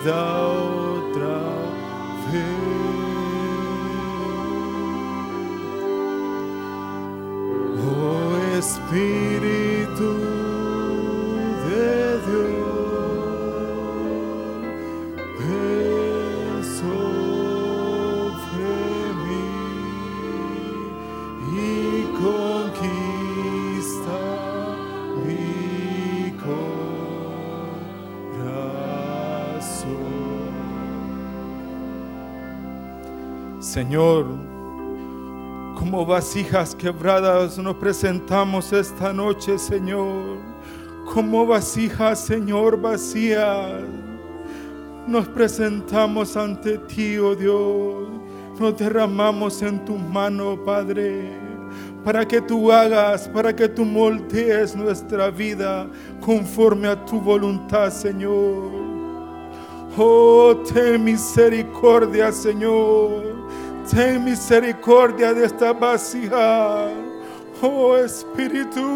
vida otra vez. Oh Espíritu Señor, como vasijas quebradas nos presentamos esta noche, Señor. Como vasijas, Señor, vacías. Nos presentamos ante ti, oh Dios. Nos derramamos en tu mano, Padre, para que tú hagas, para que tú moldees nuestra vida conforme a tu voluntad, Señor. Oh, ten misericordia, Señor. Ten misericordia de esta vasija. Oh, Espíritu,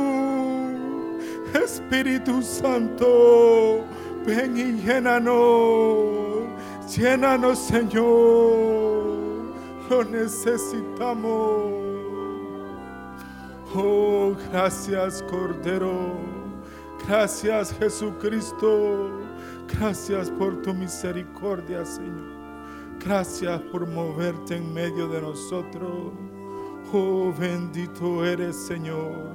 Espíritu Santo, ven y llénanos. Llénanos, Señor. Lo necesitamos. Oh, gracias, Cordero. Gracias, Jesucristo. Gracias por tu misericordia, Señor. Gracias por moverte en medio de nosotros. Oh, bendito eres, Señor.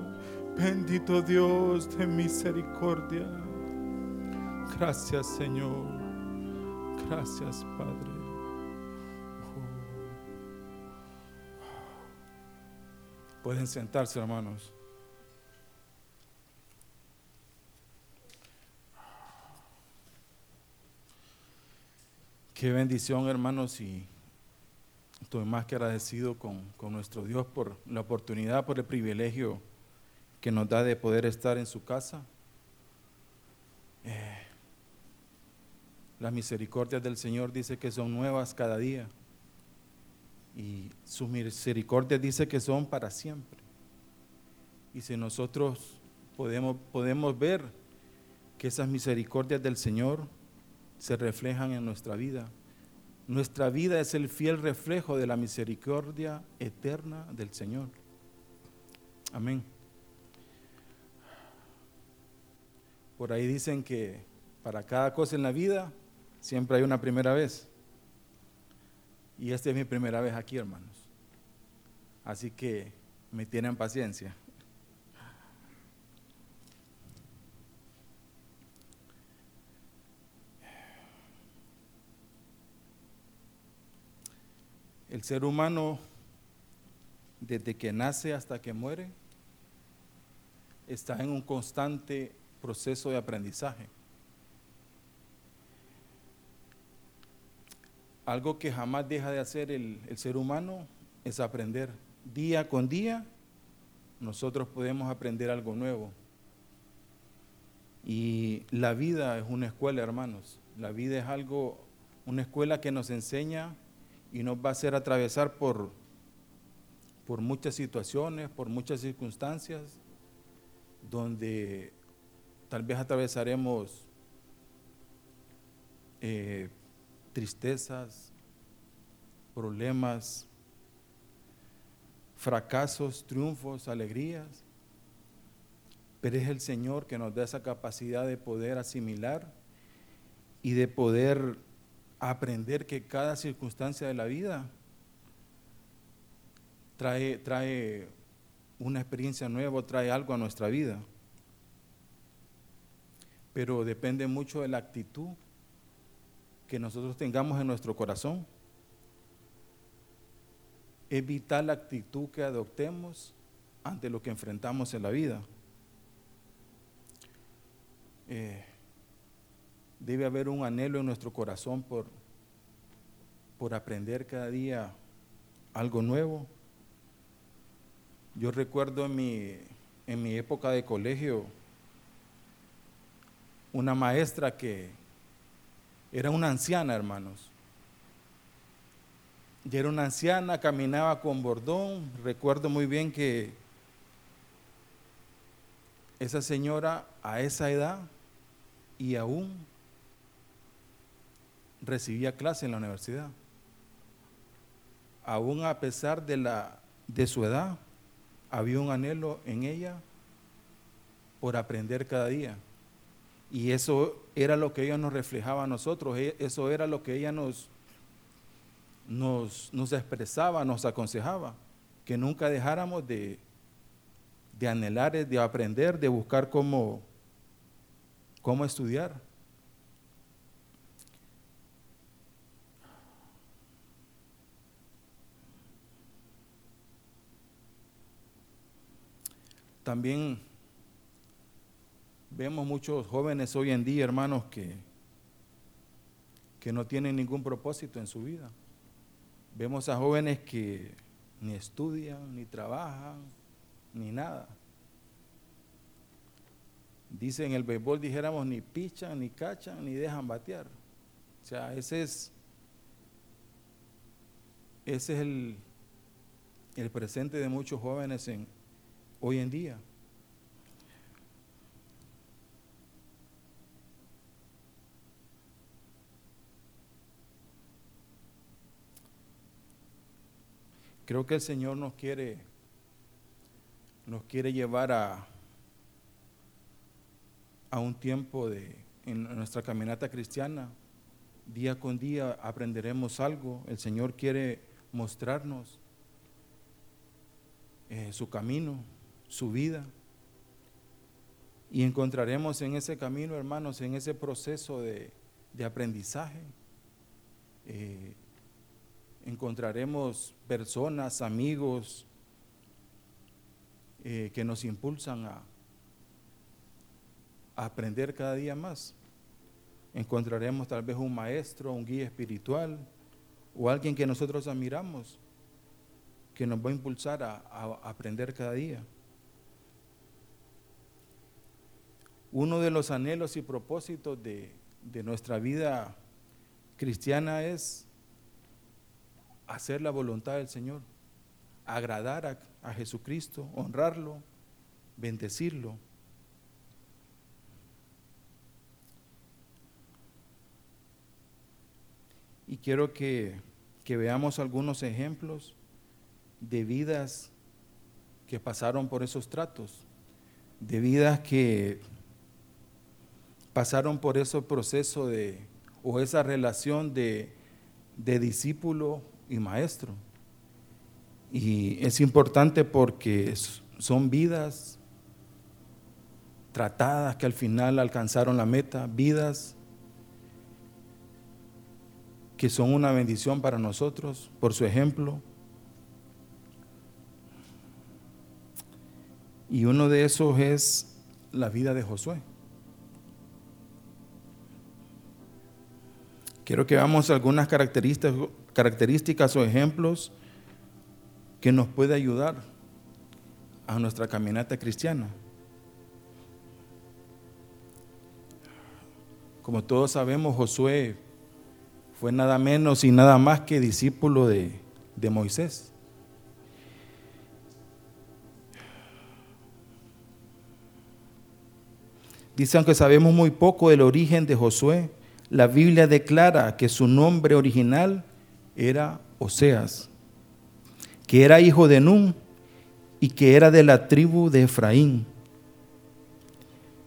Bendito Dios de misericordia. Gracias, Señor. Gracias, Padre. Pueden sentarse, hermanos. Qué bendición, hermanos, y estoy más que agradecido con, con, nuestro Dios por la oportunidad, por el privilegio que nos da de poder estar en su casa. Eh, las misericordias del Señor dice que son nuevas cada día y su misericordia dice que son para siempre. Y si nosotros podemos, podemos ver que esas misericordias del Señor se reflejan en nuestra vida, nuestra vida es el fiel reflejo de la misericordia eterna del Señor. Amén. Por ahí dicen que para cada cosa en la vida siempre hay una primera vez. Y esta es mi primera vez aquí, hermanos. Así que me tienen paciencia. El ser humano, desde que nace hasta que muere, está en un constante proceso de aprendizaje. Algo que jamás deja de hacer el, el, ser humano es aprender. Día con día nosotros podemos aprender algo nuevo. Y la vida es una escuela, hermanos. La vida es algo, una escuela que nos enseña y nos va a hacer atravesar por, por muchas situaciones, por muchas circunstancias, donde tal vez atravesaremos eh, tristezas, problemas, fracasos, triunfos, alegrías, pero es el Señor que nos da esa capacidad de poder asimilar y de poder aprender que cada circunstancia de la vida trae, trae una experiencia nueva, trae algo a nuestra vida. Pero depende mucho de la actitud que nosotros tengamos en nuestro corazón. Es vital la actitud que adoptemos ante lo que enfrentamos en la vida. Eh, debe haber un anhelo en nuestro corazón por, por aprender cada día algo nuevo. Yo recuerdo en mi, en mi época de colegio una maestra que era una anciana, hermanos. Y era una anciana, caminaba con bordón. Recuerdo muy bien que esa señora a esa edad y aún recibía clase en la universidad. Aún a pesar de, la, de su edad, había un anhelo en ella por aprender cada día. Y eso era lo que ella nos reflejaba a nosotros, e, eso era lo que ella nos, nos, nos expresaba, nos aconsejaba, que nunca dejáramos de, de anhelar, de aprender, de buscar cómo, cómo estudiar. También vemos muchos jóvenes hoy en día, hermanos, que, que no tienen ningún propósito en su vida. Vemos a jóvenes que ni estudian, ni trabajan, ni nada. Dicen en el béisbol, dijéramos, ni pichan, ni cachan, ni dejan batear. O sea, ese es, ese es el, el presente de muchos jóvenes en, hoy en día. Creo que el Señor nos quiere, nos quiere llevar a, a un tiempo de, en nuestra caminata cristiana. Día con día aprenderemos algo. El Señor quiere mostrarnos eh, su camino, su vida. Y encontraremos en ese camino, hermanos, en ese proceso de, aprendizaje, eh, encontraremos personas, amigos, eh, que nos impulsan a, aprender cada día más. Encontraremos tal vez un maestro, un guía espiritual o alguien que nosotros admiramos, que nos va a impulsar a aprender cada día. Uno de los anhelos y propósitos de, de nuestra vida cristiana es hacer la voluntad del Señor, agradar a, Jesucristo, honrarlo, bendecirlo. Y quiero que, que veamos algunos ejemplos de vidas que pasaron por esos tratos, de vidas que pasaron por ese proceso de, o esa relación de, de discípulo y maestro. Y es importante porque son vidas tratadas que al final alcanzaron la meta, vidas que son una bendición para nosotros por su ejemplo. Y uno de esos es la vida de Josué. Quiero que veamos algunas características, características o ejemplos que nos puede ayudar a nuestra caminata cristiana. Como todos sabemos, Josué fue nada menos y nada más que discípulo de, de Moisés. Dice, aunque sabemos muy poco del origen de Josué, la Biblia declara que su nombre original era Oseas, que era hijo de Nun y que era de la tribu de Efraín.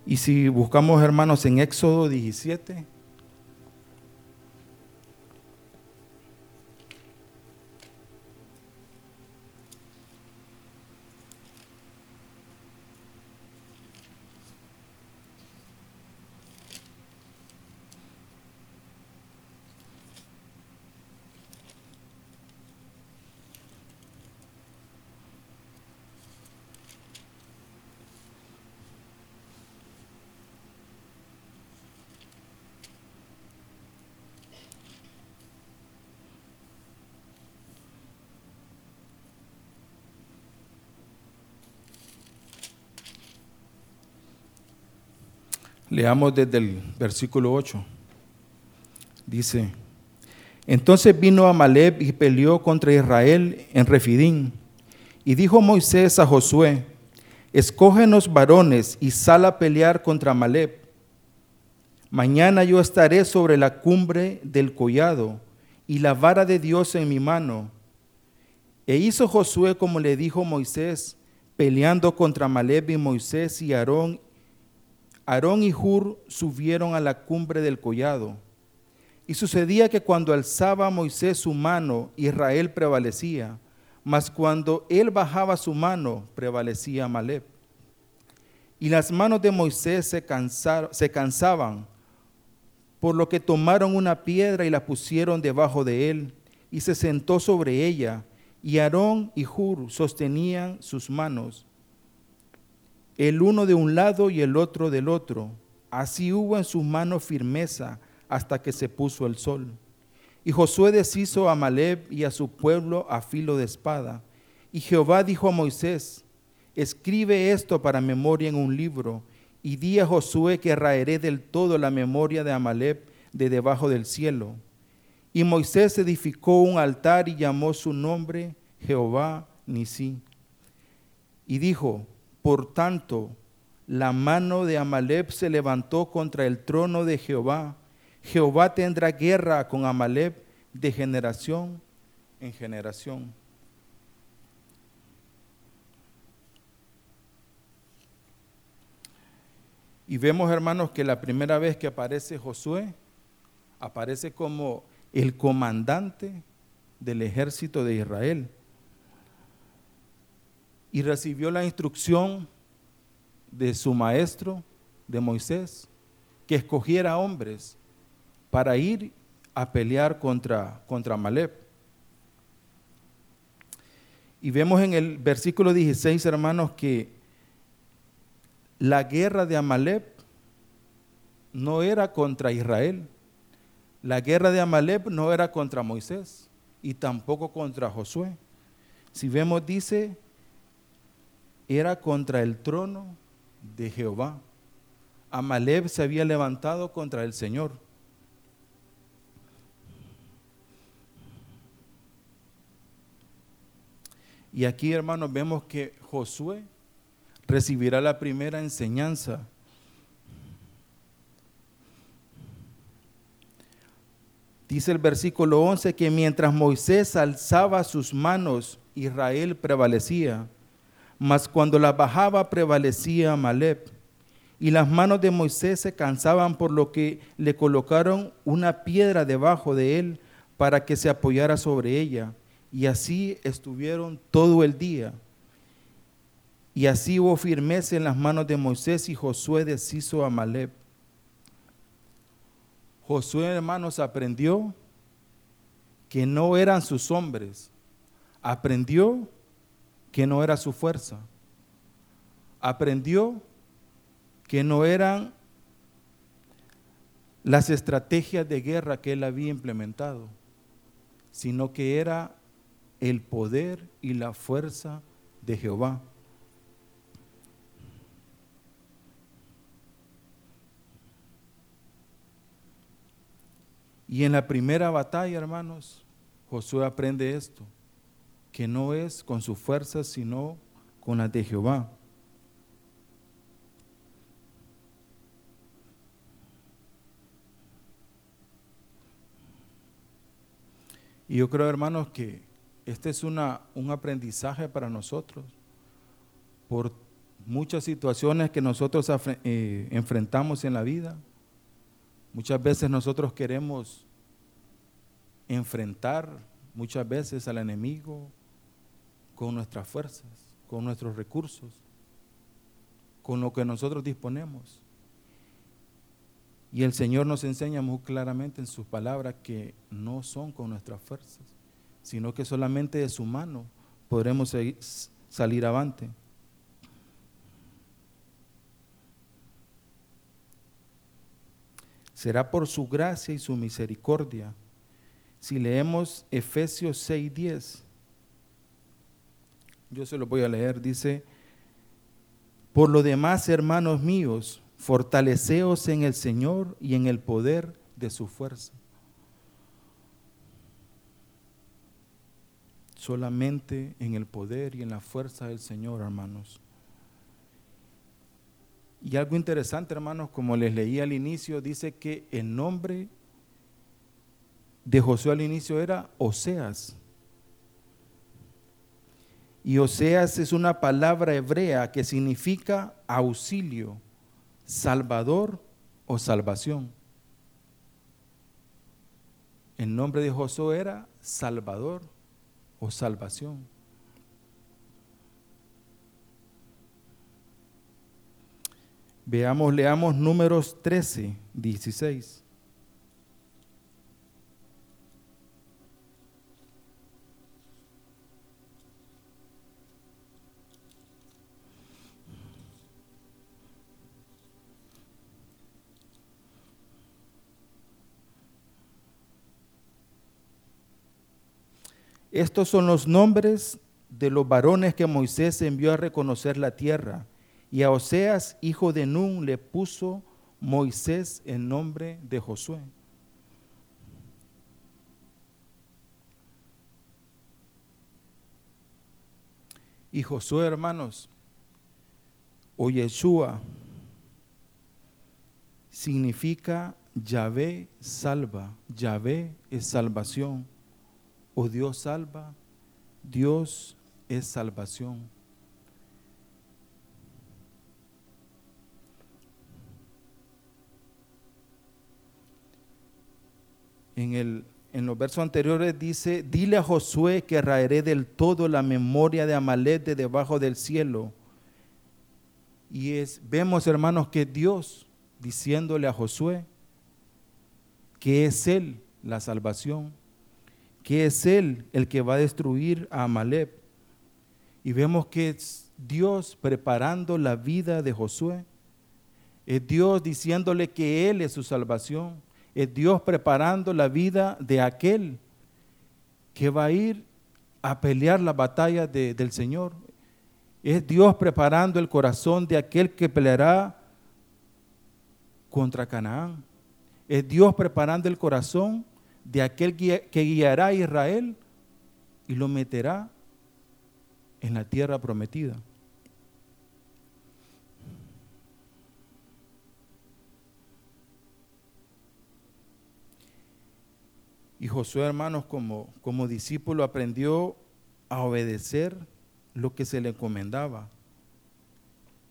Y si buscamos hermanos en Éxodo 17, Leamos desde el versículo 8. Dice, entonces vino Amalek y peleó contra Israel en Refidín. Y dijo Moisés a Josué, escógenos varones y sal a pelear contra Amalek. Mañana yo estaré sobre la cumbre del collado y la vara de Dios en mi mano. E hizo Josué como le dijo Moisés, peleando contra Maleb y Moisés y Aarón. Aarón y Hur subieron a la cumbre del collado. Y sucedía que cuando alzaba Moisés su mano, Israel prevalecía, mas cuando él bajaba su mano, prevalecía Maleb. Y las manos de Moisés se, se cansaban por lo que tomaron una piedra y la pusieron debajo de él, y se sentó sobre ella, y Aarón y Hur sostenían sus manos, el uno de un lado y el otro del otro. Así hubo en sus manos firmeza hasta que se puso el sol. Y Josué deshizo a Maleb y a su pueblo a filo de espada. Y Jehová dijo a Moisés, escribe esto para memoria en un libro y di a Josué que raeré del todo la memoria de Amalek de debajo del cielo. Y Moisés edificó un altar y llamó su nombre Jehová Nisi. Y dijo, por tanto, la mano de Amalek se levantó contra el trono de Jehová. Jehová tendrá guerra con Amalek de generación en generación. Y vemos, hermanos, que la primera vez que aparece Josué, aparece como el comandante del ejército de Israel. Y recibió la instrucción de su maestro, de Moisés, que escogiera hombres para ir a pelear contra, contra. Y vemos en el versículo 16, hermanos, que la guerra de Amalek no era contra Israel. La guerra de Amalek no era contra Moisés y tampoco contra Josué. Si vemos, dice, era contra el trono de Jehová. Amalek se había levantado contra el Señor. Y aquí, hermanos, vemos que Josué recibirá la primera enseñanza. Dice el versículo 11 que mientras Moisés alzaba sus manos, Israel prevalecía, mas cuando la bajaba prevalecía Malep. Y las manos de Moisés se cansaban por lo que le colocaron una piedra debajo de él para que se apoyara sobre ella. Y así estuvieron todo el día. Y así hubo firmeza en las manos de Moisés y Josué deshizo a Maleb. Josué, hermanos, aprendió que no eran sus hombres. Aprendió que no era su fuerza. Aprendió que no eran las estrategias de guerra que él había implementado, sino que era el poder y la fuerza de Jehová. Y en la primera batalla, hermanos, Josué aprende esto, que no es con su fuerza, sino con la de Jehová. Y yo creo, hermanos, que este es una, un aprendizaje para nosotros por muchas situaciones que nosotros eh, enfrentamos en la vida. Muchas veces nosotros queremos enfrentar muchas veces al enemigo con nuestras fuerzas, con nuestros recursos, con lo que nosotros disponemos. Y el Señor nos enseña muy claramente en sus palabras que no son con nuestras fuerzas, sino que solamente de su mano podremos salir avante. será por su gracia y su misericordia. Si leemos Efesios 6:10, yo se lo voy a leer, dice, por lo demás, hermanos míos, fortaleceos en el Señor y en el poder de su fuerza. Solamente en el poder y en la fuerza del Señor, hermanos. Y algo interesante, hermanos, como les leí al inicio, dice que el nombre de Josué al inicio era Oseas. Y Oseas es una palabra hebrea que significa auxilio, salvador o salvación. El nombre de Josué era Salvador o salvación. Veamos, leamos números 13, 16. Estos son los nombres de los varones que Moisés envió a reconocer la tierra. Y a Oseas, hijo de Nun, le puso Moisés en nombre de Josué. Y Josué, hermanos, o Yeshua, significa Yahvé salva. Yahvé es salvación o Dios salva, Dios es salvación. En, el, en los versos anteriores dice, dile a Josué que raeré del todo la memoria de Amalek de debajo del cielo. Y es, vemos hermanos que Dios diciéndole a Josué que es Él la salvación que es Él el que va a destruir a Amalek. Y vemos que es Dios preparando la vida de Josué. Es Dios diciéndole que Él es su salvación. Es Dios preparando la vida de aquel que va a ir a pelear la batalla del Señor. Es Dios preparando el corazón de aquel que peleará contra Canaán. Es Dios preparando el corazón de aquel que guiará a Israel y lo meterá en la tierra prometida. Y Josué, hermanos, como, como discípulo aprendió a obedecer lo que se le encomendaba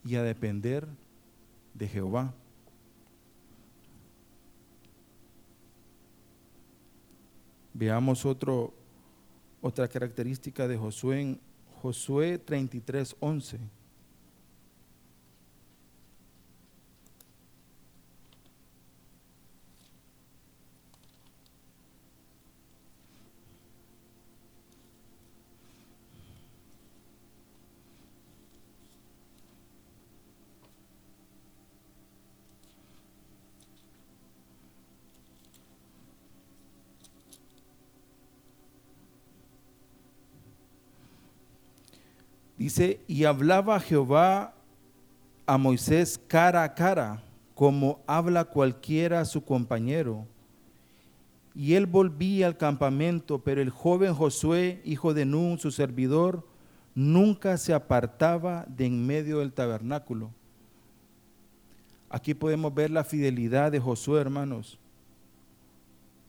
y a depender de Jehová. Veamos otro, otra característica de Josué en Josué 33, 11. Dice, y hablaba Jehová a Moisés cara a cara, como habla cualquiera a su compañero. Y él volvía al campamento, pero el joven Josué, hijo de Nun, su servidor, nunca se apartaba de en medio del tabernáculo. Aquí podemos ver la fidelidad de Josué, hermanos,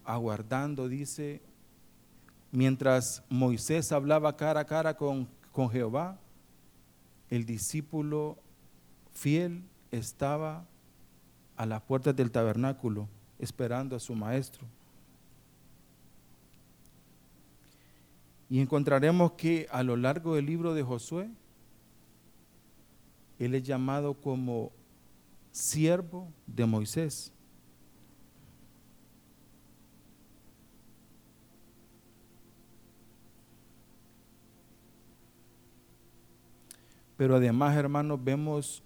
aguardando, dice, mientras Moisés hablaba cara a cara con, con Jehová, el discípulo fiel estaba a las puertas del tabernáculo esperando a su maestro. Y encontraremos que a lo largo del libro de Josué, él es llamado como siervo de Moisés. Pero además, hermanos, vemos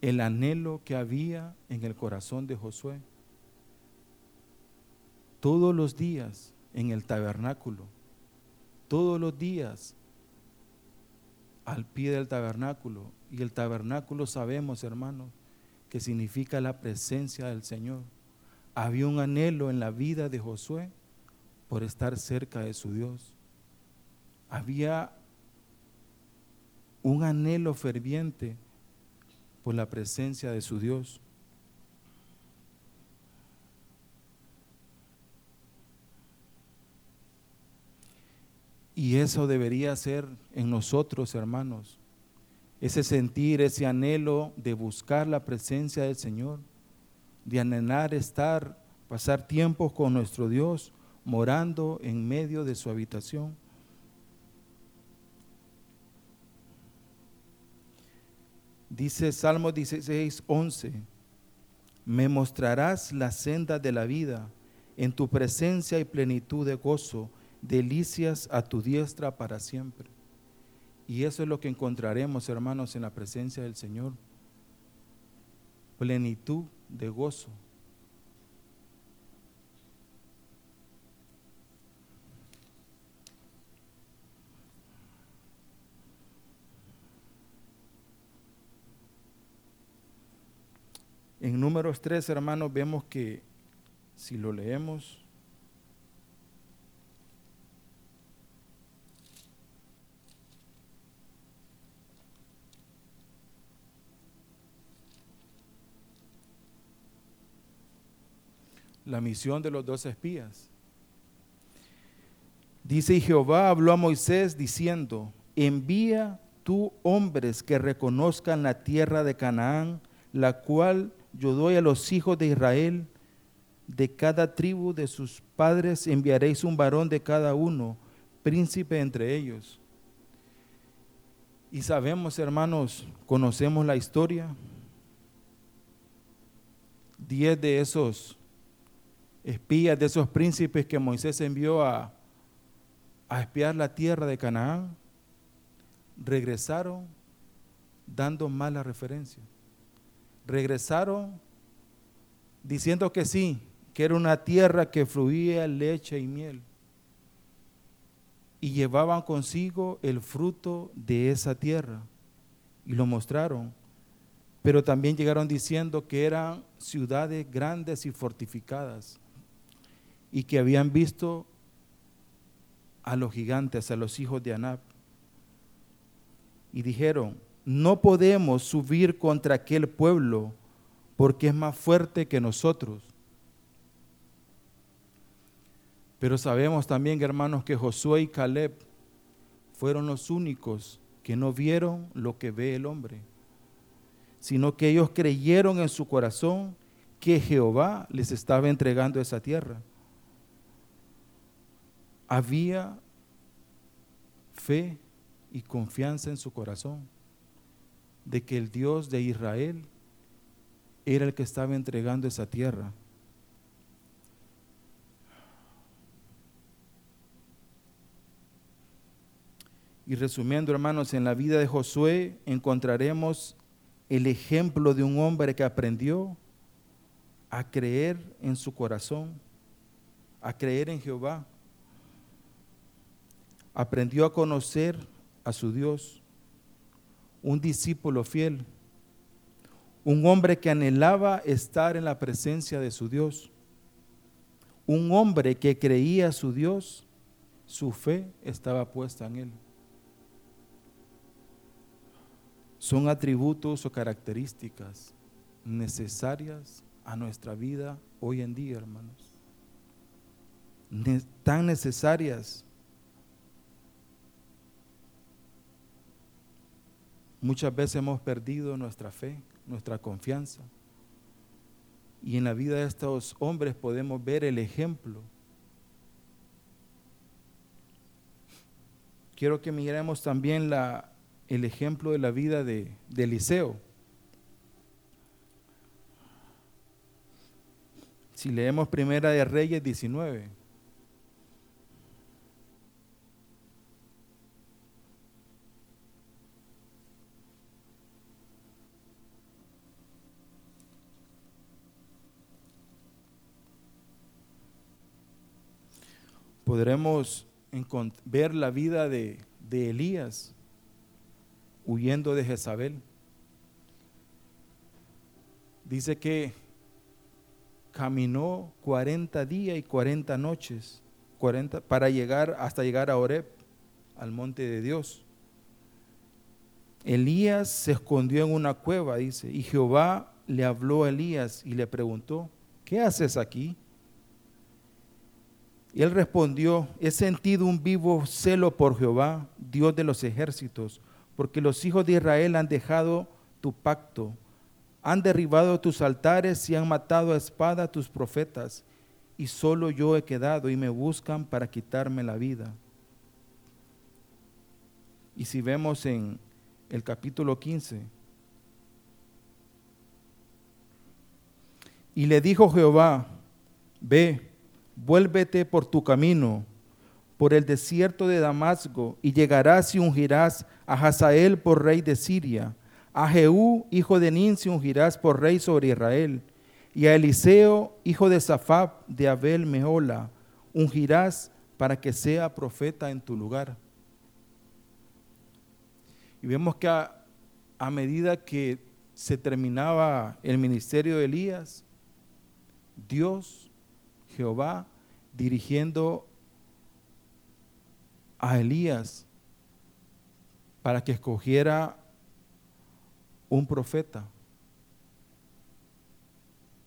el anhelo que había en el corazón de Josué. Todos los días en el tabernáculo, todos los días al pie del tabernáculo. Y el tabernáculo sabemos, hermanos, que significa la presencia del Señor. Había un anhelo en la vida de Josué por estar cerca de su Dios. Había un anhelo ferviente por la presencia de su Dios. Y eso debería ser en nosotros, hermanos, ese sentir, ese anhelo de buscar la presencia del Señor, de anhelar estar, pasar tiempos con nuestro Dios, morando en medio de su habitación. Dice Salmo 16, 11, me mostrarás la senda de la vida, en tu presencia y plenitud de gozo, delicias a tu diestra para siempre. Y eso es lo que encontraremos, hermanos, en la presencia del Señor. Plenitud de gozo. En números 3, hermanos, vemos que si lo leemos, la misión de los dos espías. Dice, y Jehová habló a Moisés diciendo, envía tú hombres que reconozcan la tierra de Canaán, la cual yo doy a los hijos de Israel. De cada tribu de sus padres enviaréis un varón de cada uno, príncipe entre ellos. Y sabemos, hermanos, conocemos la historia. Diez de esos espías, de esos príncipes que Moisés envió a, a espiar la tierra de Canaán, regresaron dando mala referencia. Regresaron diciendo que sí, que era una tierra que fluía leche y miel. Y llevaban consigo el fruto de esa tierra. Y lo mostraron. Pero también llegaron diciendo que eran ciudades grandes y fortificadas y que habían visto a los gigantes, a los hijos de Anab. Y dijeron, no podemos subir contra aquel pueblo porque es más fuerte que nosotros. Pero sabemos también, hermanos, que Josué y Caleb fueron los únicos que no vieron lo que ve el hombre, sino que ellos creyeron en su corazón que Jehová les estaba entregando esa tierra había fe y confianza en su corazón de que el Dios de Israel era el que estaba entregando esa tierra. Y resumiendo, hermanos, en la vida de Josué encontraremos el ejemplo de un hombre que aprendió a creer en su corazón, a creer en Jehová aprendió a conocer a su Dios, un discípulo fiel, un hombre que anhelaba estar en la presencia de su Dios, un hombre que creía a su Dios, su fe estaba puesta en él. Son atributos o características necesarias a nuestra vida hoy en día, hermanos. tan necesarias Muchas veces hemos perdido nuestra fe, nuestra confianza. Y en la vida de estos hombres podemos ver el ejemplo. Quiero que miremos también la, el ejemplo de la vida de, de Eliseo. Si leemos Primera de Reyes 19. Podremos ver la vida de, Elías huyendo de Jezabel. Dice que caminó 40 días y 40 noches 40, para llegar hasta llegar a Oreb, al monte de Dios. Elías se escondió en una cueva, dice, y Jehová le habló a Elías y le preguntó, ¿qué haces aquí? Y él respondió, he sentido un vivo celo por Jehová, Dios de los ejércitos, porque los hijos de Israel han dejado tu pacto, han derribado tus altares y han matado a espada a tus profetas, y solo yo he quedado y me buscan para quitarme la vida. Y si vemos en el capítulo 15, y le dijo Jehová, ve, vuélvete por tu camino, por el desierto de Damasco, y llegarás y ungirás a Hazael por rey de Siria, a Jehú, hijo de Ninsi, ungirás por rey sobre Israel, y a Eliseo, hijo de Safab, de Abel Mehola, ungirás para que sea profeta en tu lugar. Y vemos que a medida que se terminaba el ministerio de Elías, Dios Jehová dirigiendo a Elías para que escogiera un profeta.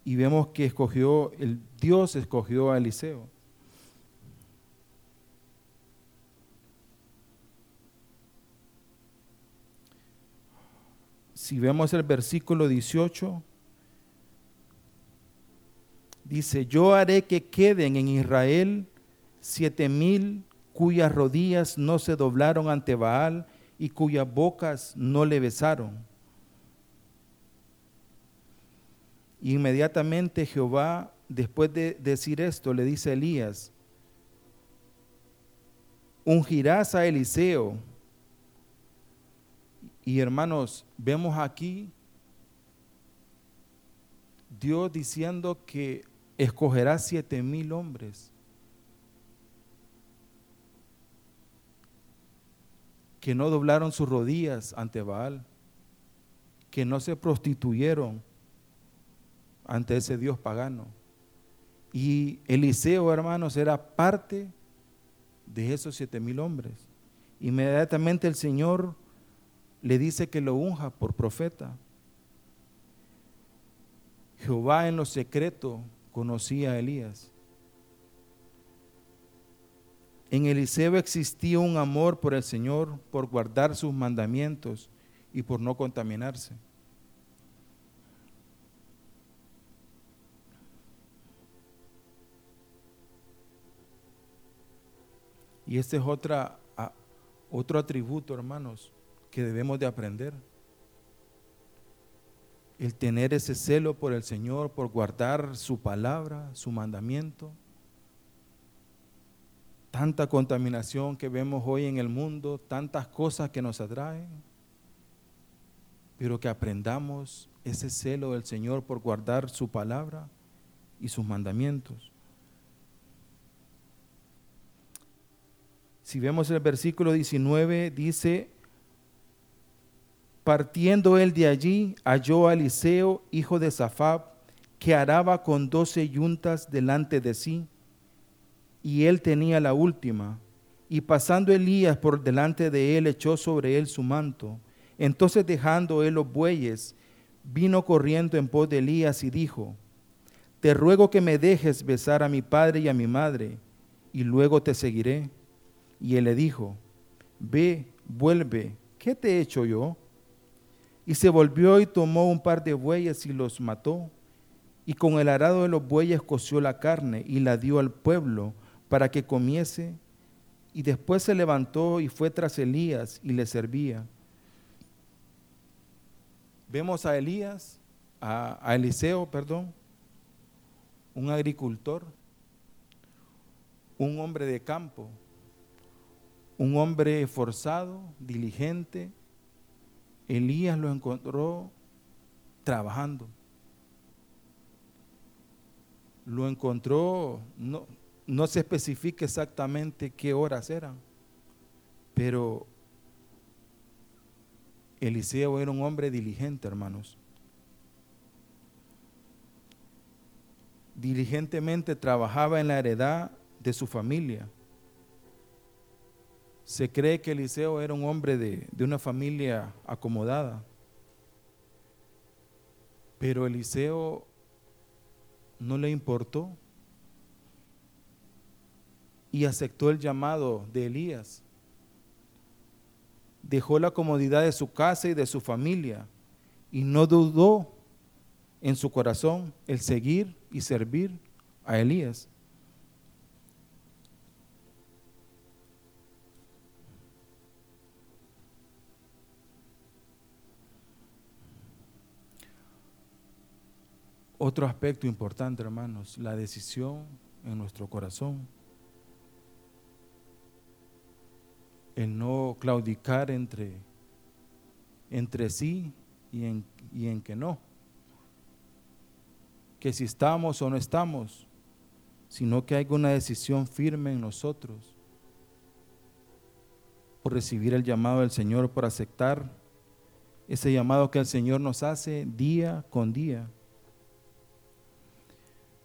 Y vemos que escogió, el Dios escogió a Eliseo. Si vemos el versículo 18, dice, yo haré que queden en Israel siete mil cuyas rodillas no se doblaron ante Baal y cuyas bocas no le besaron. Inmediatamente Jehová, después de decir esto, le dice a Elías, ungirás a Eliseo. Y hermanos, vemos aquí Dios diciendo que escogerá siete mil hombres que no doblaron sus rodillas ante Baal, que no se prostituyeron ante ese Dios pagano. Y Eliseo, hermanos, era parte de esos siete mil hombres. Inmediatamente el Señor le dice que lo unja por profeta. Jehová en lo secreto conocía a Elías. En Eliseo existía un amor por el Señor, por guardar sus mandamientos y por no contaminarse. Y este es otra, otro atributo, hermanos, que debemos de aprender el tener ese celo por el Señor, por guardar su palabra, su mandamiento. Tanta contaminación que vemos hoy en el mundo, tantas cosas que nos atraen, pero que aprendamos ese celo del Señor por guardar su palabra y sus mandamientos. Si vemos el versículo 19, dice, Partiendo él de allí, halló a Eliseo, hijo de Safab, que araba con doce yuntas delante de sí, y él tenía la última. Y pasando Elías por delante de él, echó sobre él su manto. Entonces dejando él los bueyes, vino corriendo en pos de Elías y dijo, Te ruego que me dejes besar a mi padre y a mi madre, y luego te seguiré. Y él le dijo, Ve, vuelve, ¿qué te he hecho yo? Y se volvió y tomó un par de bueyes y los mató. Y con el arado de los bueyes coció la carne y la dio al pueblo para que comiese. Y después se levantó y fue tras Elías y le servía. Vemos a Elías, a, a Eliseo, perdón, un agricultor, un hombre de campo, un hombre esforzado, diligente, Elías lo encontró trabajando. Lo encontró, no, no se especifica exactamente qué horas eran, pero Eliseo era un hombre diligente, hermanos. Diligentemente trabajaba en la heredad de su familia. Se cree que Eliseo era un hombre de, de una familia acomodada, pero Eliseo no le importó y aceptó el llamado de Elías. Dejó la comodidad de su casa y de su familia y no dudó en su corazón el seguir y servir a Elías. Otro aspecto importante, hermanos, la decisión en nuestro corazón. El no claudicar entre, entre sí y en, y en que no. Que si estamos o no estamos, sino que hay una decisión firme en nosotros por recibir el llamado del Señor, por aceptar ese llamado que el Señor nos hace día con día.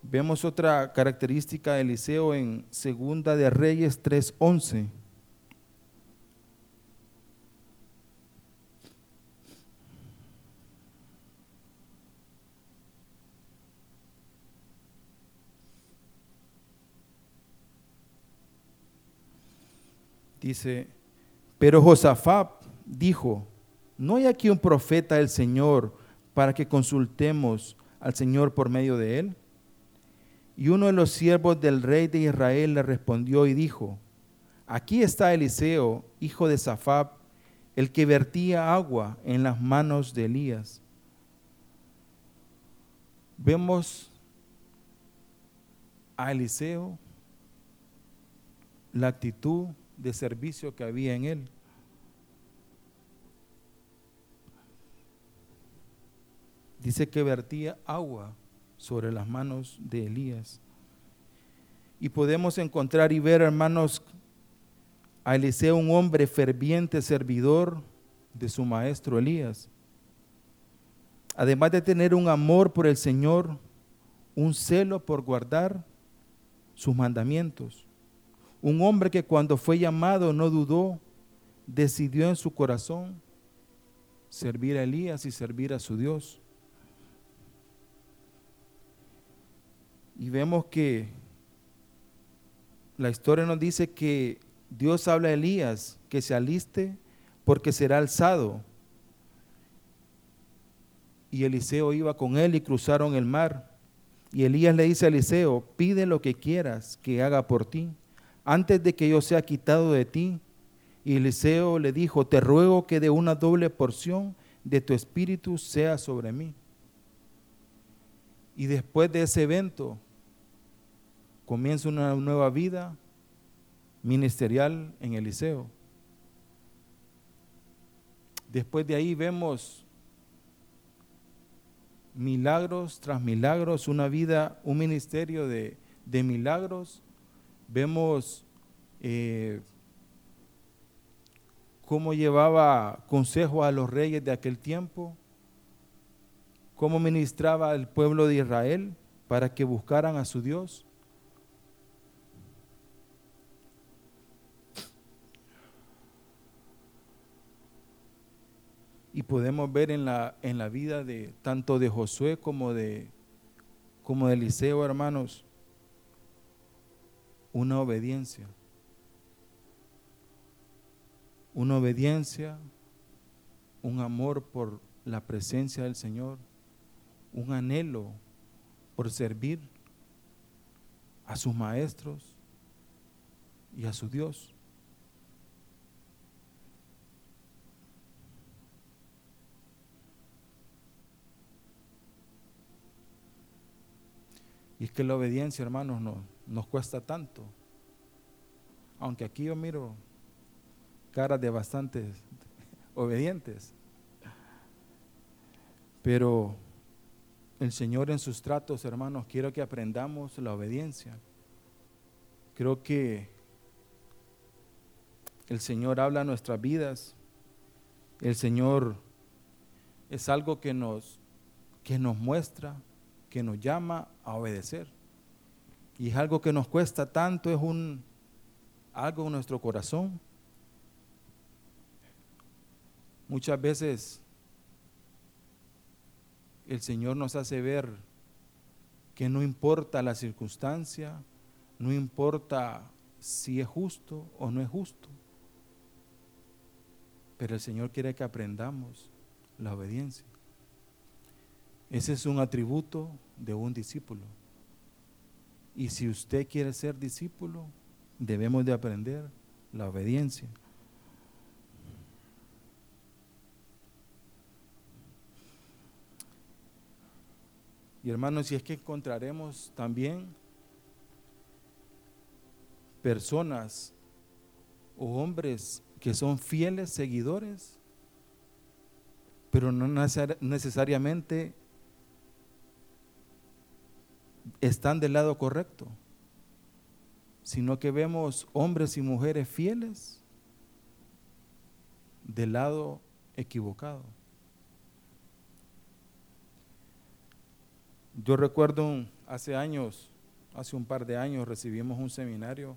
Vemos otra característica de Eliseo en Segunda de Reyes 3:11. Dice, pero Josafat dijo, ¿no hay aquí un profeta del Señor para que consultemos al Señor por medio de él? Y uno de los siervos del rey de Israel le respondió y dijo, aquí está Eliseo, hijo de Safab, el que vertía agua en las manos de Elías. Vemos a Eliseo, la actitud de servicio que había en él. Dice que vertía agua sobre las manos de Elías. Y podemos encontrar y ver, hermanos, a Eliseo un hombre ferviente servidor de su maestro Elías. Además de tener un amor por el Señor, un celo por guardar sus mandamientos. Un hombre que cuando fue llamado no dudó, decidió en su corazón servir a Elías y servir a su Dios. Y vemos que la historia nos dice que Dios habla a Elías que se aliste porque será alzado. Y Eliseo iba con él y cruzaron el mar. Y Elías le dice a Eliseo, pide lo que quieras que haga por ti, antes de que yo sea quitado de ti. Y Eliseo le dijo, te ruego que de una doble porción de tu espíritu sea sobre mí. Y después de ese evento, comienza una nueva vida ministerial en Eliseo. Después de ahí vemos milagros tras milagros, una vida, un ministerio de, milagros. Vemos eh, cómo llevaba consejo a los reyes de aquel tiempo, cómo ministraba al pueblo de Israel para que buscaran a su Dios. Y podemos ver en la, en la vida de tanto de Josué como de, como de Eliseo, hermanos, una obediencia. Una obediencia, un amor por la presencia del Señor, un anhelo por servir a sus maestros y a su Dios. Y es que la obediencia, hermanos, no, nos cuesta tanto. Aunque aquí yo miro caras de bastantes obedientes. Pero el Señor en sus tratos, hermanos, quiero que aprendamos la obediencia. Creo que el Señor habla nuestras vidas. El Señor es algo que nos, que nos muestra que nos llama a obedecer. Y es algo que nos cuesta tanto, es un algo en nuestro corazón, Muchas veces el Señor nos hace ver que no importa la circunstancia, no importa si es justo o no es justo, pero el Señor quiere que aprendamos la obediencia. Ese es un atributo de un discípulo. Y si usted quiere ser discípulo, debemos de aprender la obediencia. Y hermanos, si es que encontraremos también personas o hombres que son fieles seguidores, pero no necesariamente están del lado correcto, sino que vemos hombres y mujeres fieles del lado equivocado. Yo recuerdo hace años, hace un par de años, recibimos un seminario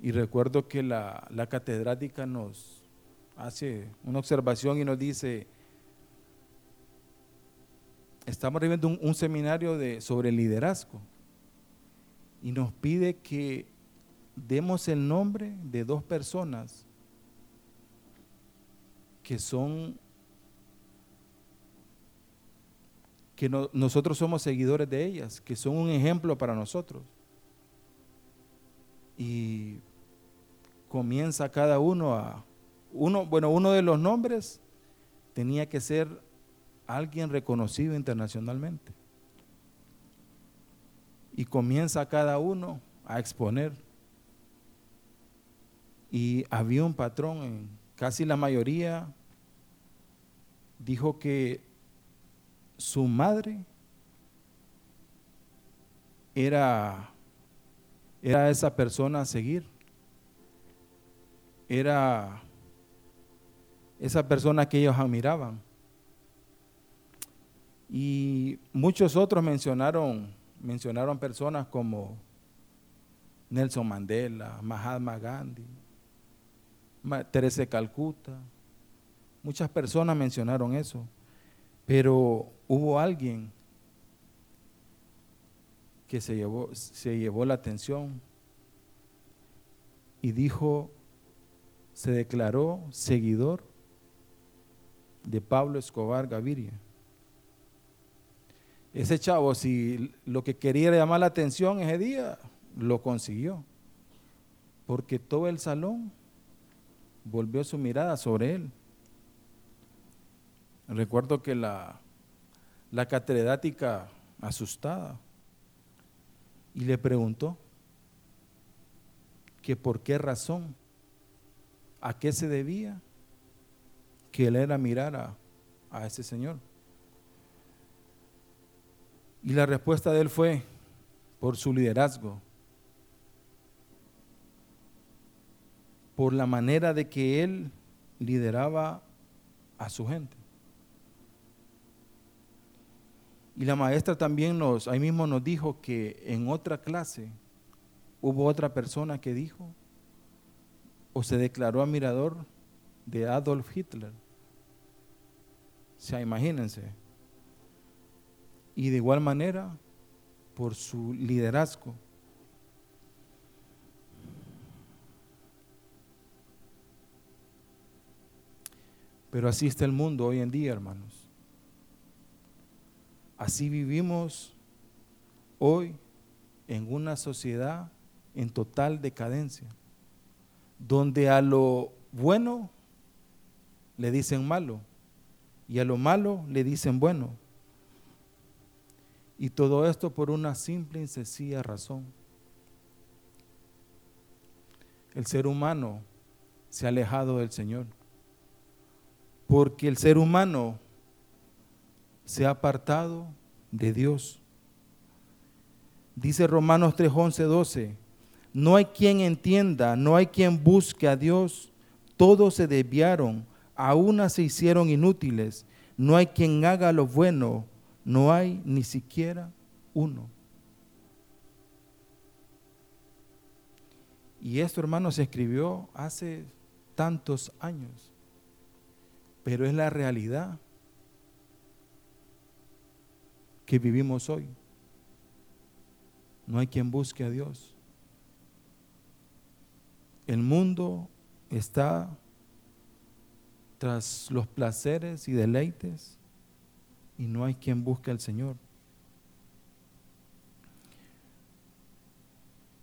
y recuerdo que la, catedrática nos hace una observación y nos dice, estamos recibiendo un, seminario de, sobre liderazgo y nos pide que demos el nombre de dos personas que son que nosotros somos seguidores de ellas, que son un ejemplo para nosotros. Y comienza cada uno a uno, bueno, uno de los nombres tenía que ser alguien reconocido internacionalmente. Y comienza cada uno a exponer. Y había un patrón en casi la mayoría dijo que su madre era, era esa persona a seguir. Era esa persona que ellos admiraban. Y muchos otros mencionaron, mencionaron personas como Nelson Mandela, Mahatma Gandhi, Teresa Calcuta. Muchas personas mencionaron eso. Pero hubo alguien que se llevó, se llevó la atención y dijo, se declaró seguidor de Pablo Escobar Gaviria. Ese chavo, si lo que quería llamar la atención ese día, lo consiguió. Porque todo el salón volvió su mirada sobre él. Recuerdo que la, la catedrática asustada y le preguntó que por qué razón, a qué se debía que él era mirar a, a ese señor. Y la respuesta de él fue por su liderazgo, por la manera de que él lideraba a su gente. Y la maestra también nos, ahí mismo nos dijo que en otra clase hubo otra persona que dijo o se declaró admirador de Adolf Hitler. O sea, imagínense. Y de igual manera, por su liderazgo. Pero así está el mundo hoy en día, hermanos. Así vivimos hoy en una sociedad en total decadencia, donde a lo bueno le dicen malo y a lo malo le dicen bueno. Y todo esto por una simple y sencilla razón. El ser humano se ha alejado del Señor. Porque el ser humano se ha apartado de Dios. Dice Romanos 3, 11, 12, no hay quien entienda, no hay quien busque a Dios, todos se desviaron, a una se hicieron inútiles, no hay quien haga lo bueno, no hay ni siquiera uno. Y esto, hermano, se escribió hace tantos años. pero es la realidad que vivimos hoy. No hay quien busque a Dios. El mundo está tras los placeres y deleites y no hay quien busque al Señor.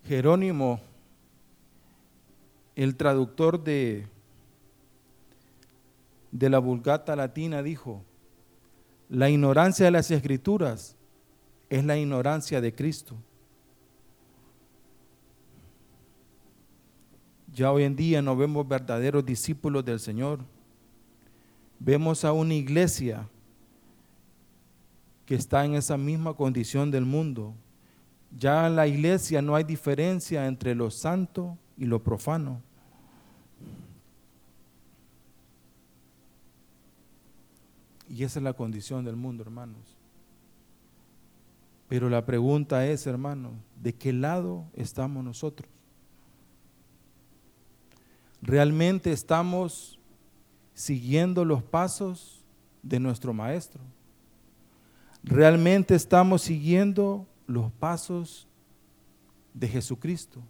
Jerónimo, el traductor de, de la Vulgata Latina, dijo, la ignorancia de las escrituras es la ignorancia de Cristo. Ya hoy en día no vemos verdaderos discípulos del Señor. Vemos a una iglesia que está en esa misma condición del mundo. Ya en la iglesia no hay diferencia entre lo santo y lo profano. Y esa es la condición del mundo, hermanos. Pero la pregunta es, hermanos, ¿de qué lado estamos nosotros? ¿Realmente estamos siguiendo los pasos de nuestro Maestro? ¿Realmente estamos siguiendo los pasos de Jesucristo,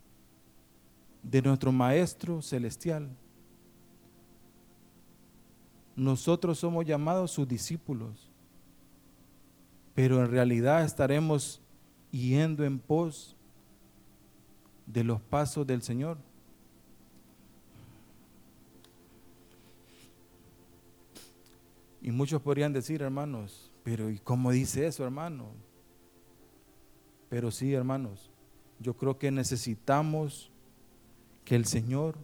de nuestro Maestro Celestial? Nosotros somos llamados sus discípulos, pero en realidad estaremos yendo en pos de los pasos del Señor. Y muchos podrían decir, hermanos, pero ¿y cómo dice eso, hermano? Pero sí, hermanos, yo creo que necesitamos que el Señor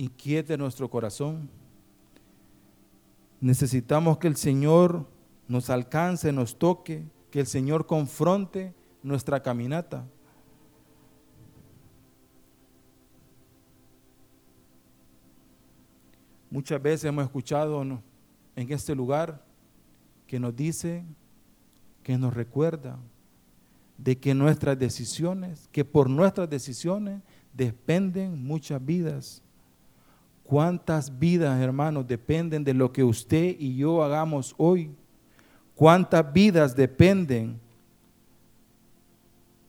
inquiete nuestro corazón. Necesitamos que el Señor nos alcance, nos toque, que el Señor confronte nuestra caminata. Muchas veces hemos escuchado en este lugar que nos dice, que nos recuerda de que nuestras decisiones, que por nuestras decisiones dependen muchas vidas. ¿Cuántas vidas, hermanos, dependen de lo que usted y yo hagamos hoy? ¿Cuántas vidas dependen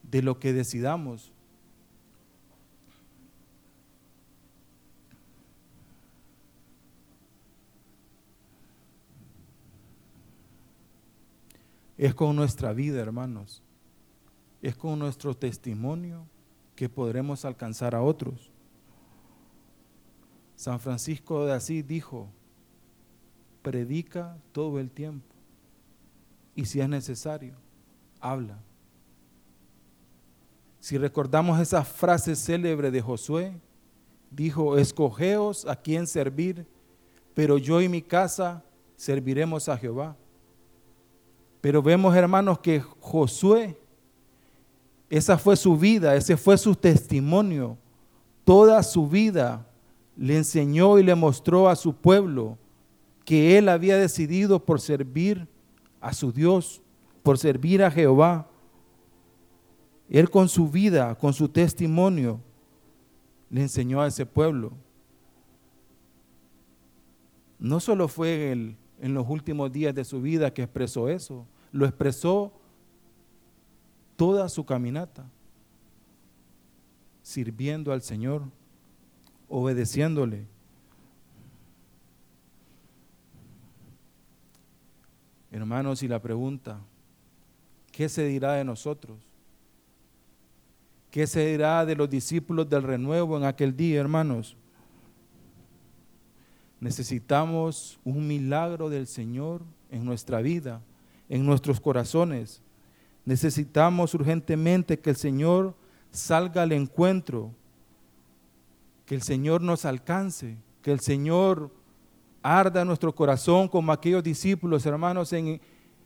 de lo que decidamos? Es con nuestra vida, hermanos. Es con nuestro testimonio que podremos alcanzar a otros. San Francisco de Asís dijo, predica todo el tiempo y si es necesario, habla. Si recordamos esa frase célebre de Josué, dijo, escogeos a quien servir, pero yo y mi casa serviremos a Jehová. Pero vemos, hermanos, que Josué, esa fue su vida, ese fue su testimonio. Toda su vida le enseñó y le mostró a su pueblo que él había decidido por servir a su Dios, por servir a Jehová. Él con su vida, con su testimonio, le enseñó a ese pueblo. No solo fue el, en los últimos días de su vida que expresó eso, lo expresó toda su caminata, sirviendo al Señor, obedeciéndole. Hermanos, y la pregunta, ¿qué se dirá de nosotros? ¿Qué se dirá de los discípulos del renuevo en aquel día, hermanos? Necesitamos un milagro del Señor en nuestra vida, en nuestros corazones. Necesitamos urgentemente que el Señor salga al encuentro, que el Señor nos alcance, que el Señor arda nuestro corazón como aquellos discípulos, hermanos, en,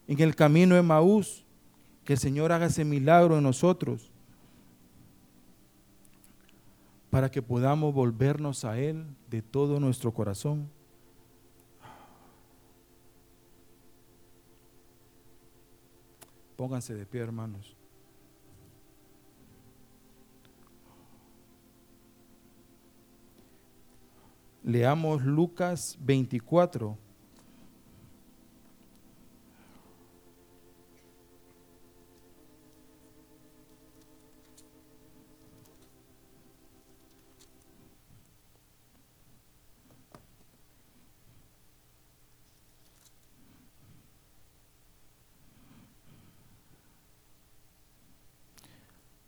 el camino de Maús, que el Señor haga ese milagro en nosotros, para que podamos volvernos a Él de todo nuestro corazón. Pónganse de pie, hermanos. Leamos Lucas 24.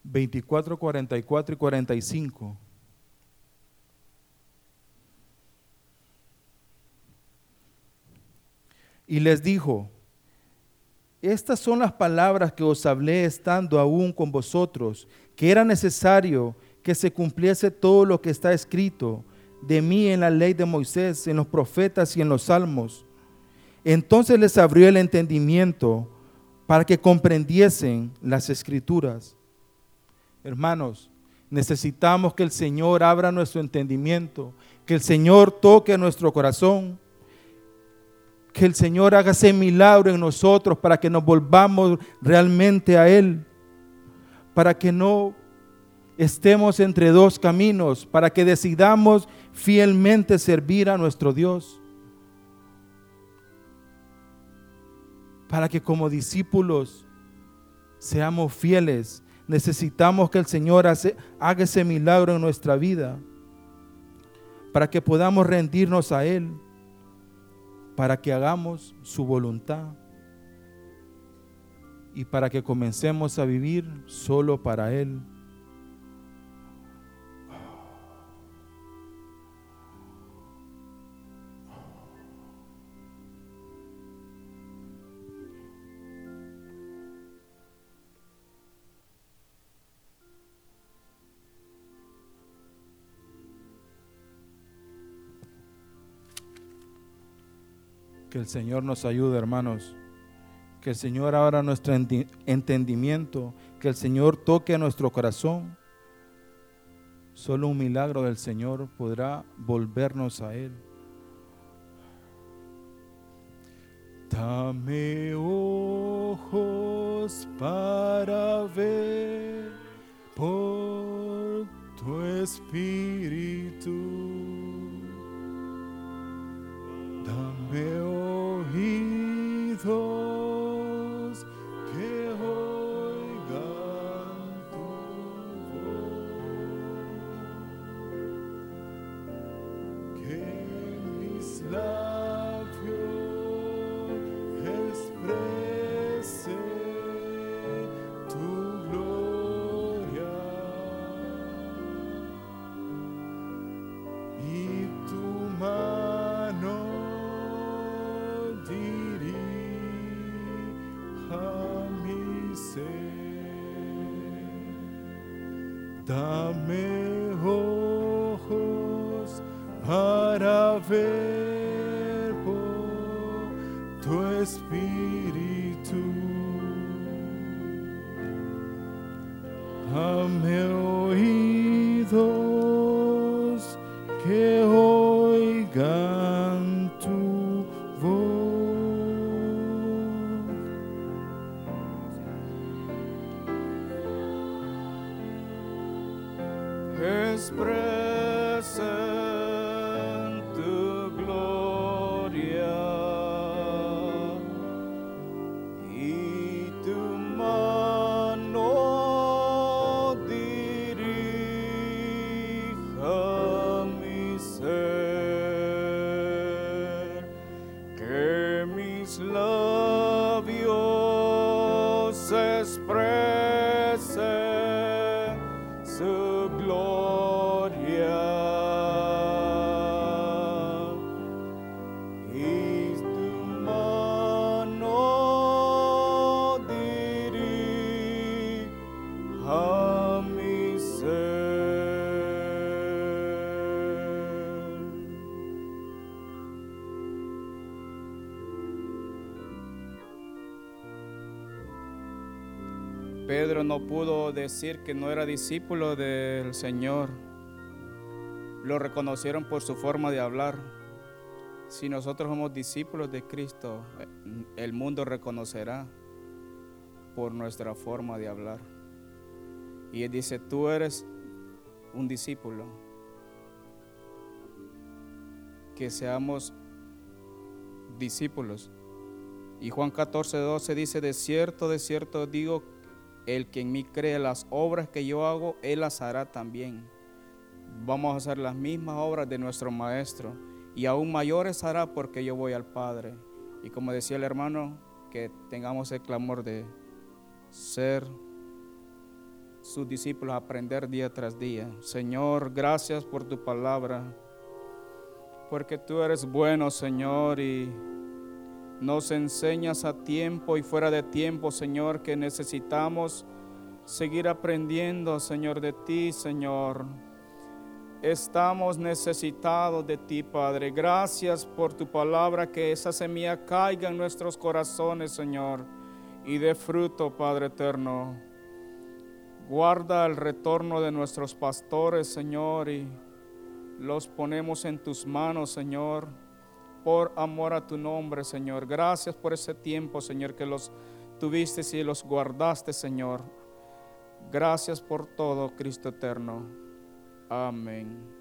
Veinticuatro, cuarenta y cuatro y cuarenta y cinco. Y les dijo, estas son las palabras que os hablé estando aún con vosotros, que era necesario que se cumpliese todo lo que está escrito de mí en la ley de Moisés, en los profetas y en los salmos. Entonces les abrió el entendimiento para que comprendiesen las escrituras. Hermanos, necesitamos que el Señor abra nuestro entendimiento, que el Señor toque nuestro corazón que el Señor haga ese milagro en nosotros para que nos volvamos realmente a Él, para que no estemos entre dos caminos, para que decidamos fielmente servir a nuestro Dios, para que como discípulos seamos fieles. Necesitamos que el Señor haga ese milagro en nuestra vida, para que podamos rendirnos a Él para que hagamos su voluntad y para que comencemos a vivir solo para Él. Que el Señor nos ayude, hermanos. Que el Señor abra nuestro entendimiento. Que el Señor toque nuestro corazón. Solo un milagro del Señor podrá volvernos a Él. Dame ojos para ver por tu espíritu Dame oídos Dame ojos para ver por tu espíritu. Decir que no era discípulo del Señor. Lo reconocieron por su forma de hablar. Si nosotros somos discípulos de Cristo, eh, el mundo reconocerá por nuestra forma de hablar. Y él dice, tú eres un discípulo. que seamos discípulos. Y Juan 14, 12 dice, de cierto, de cierto digo, el que en mí cree las obras que yo hago, él las hará también. Vamos a hacer las mismas obras de nuestro Maestro y aún mayores hará porque yo voy al Padre. Y como decía el hermano, que tengamos el clamor de ser sus discípulos, aprender día tras día. Señor, gracias por tu palabra, porque tú eres bueno, Señor, y nos enseñas a tiempo y fuera de tiempo, Señor, que necesitamos seguir aprendiendo, Señor, de ti, Señor. Estamos necesitados de ti, Padre. Gracias por tu palabra, que esa semilla caiga en nuestros corazones, Señor, y dé fruto, Padre eterno. Guarda el retorno de nuestros pastores, Señor, y los ponemos en tus manos, Señor por amor a tu nombre, Señor. Gracias por ese tiempo, Señor, que los tuviste y los guardaste, Señor. Gracias por todo, Cristo eterno. Amén.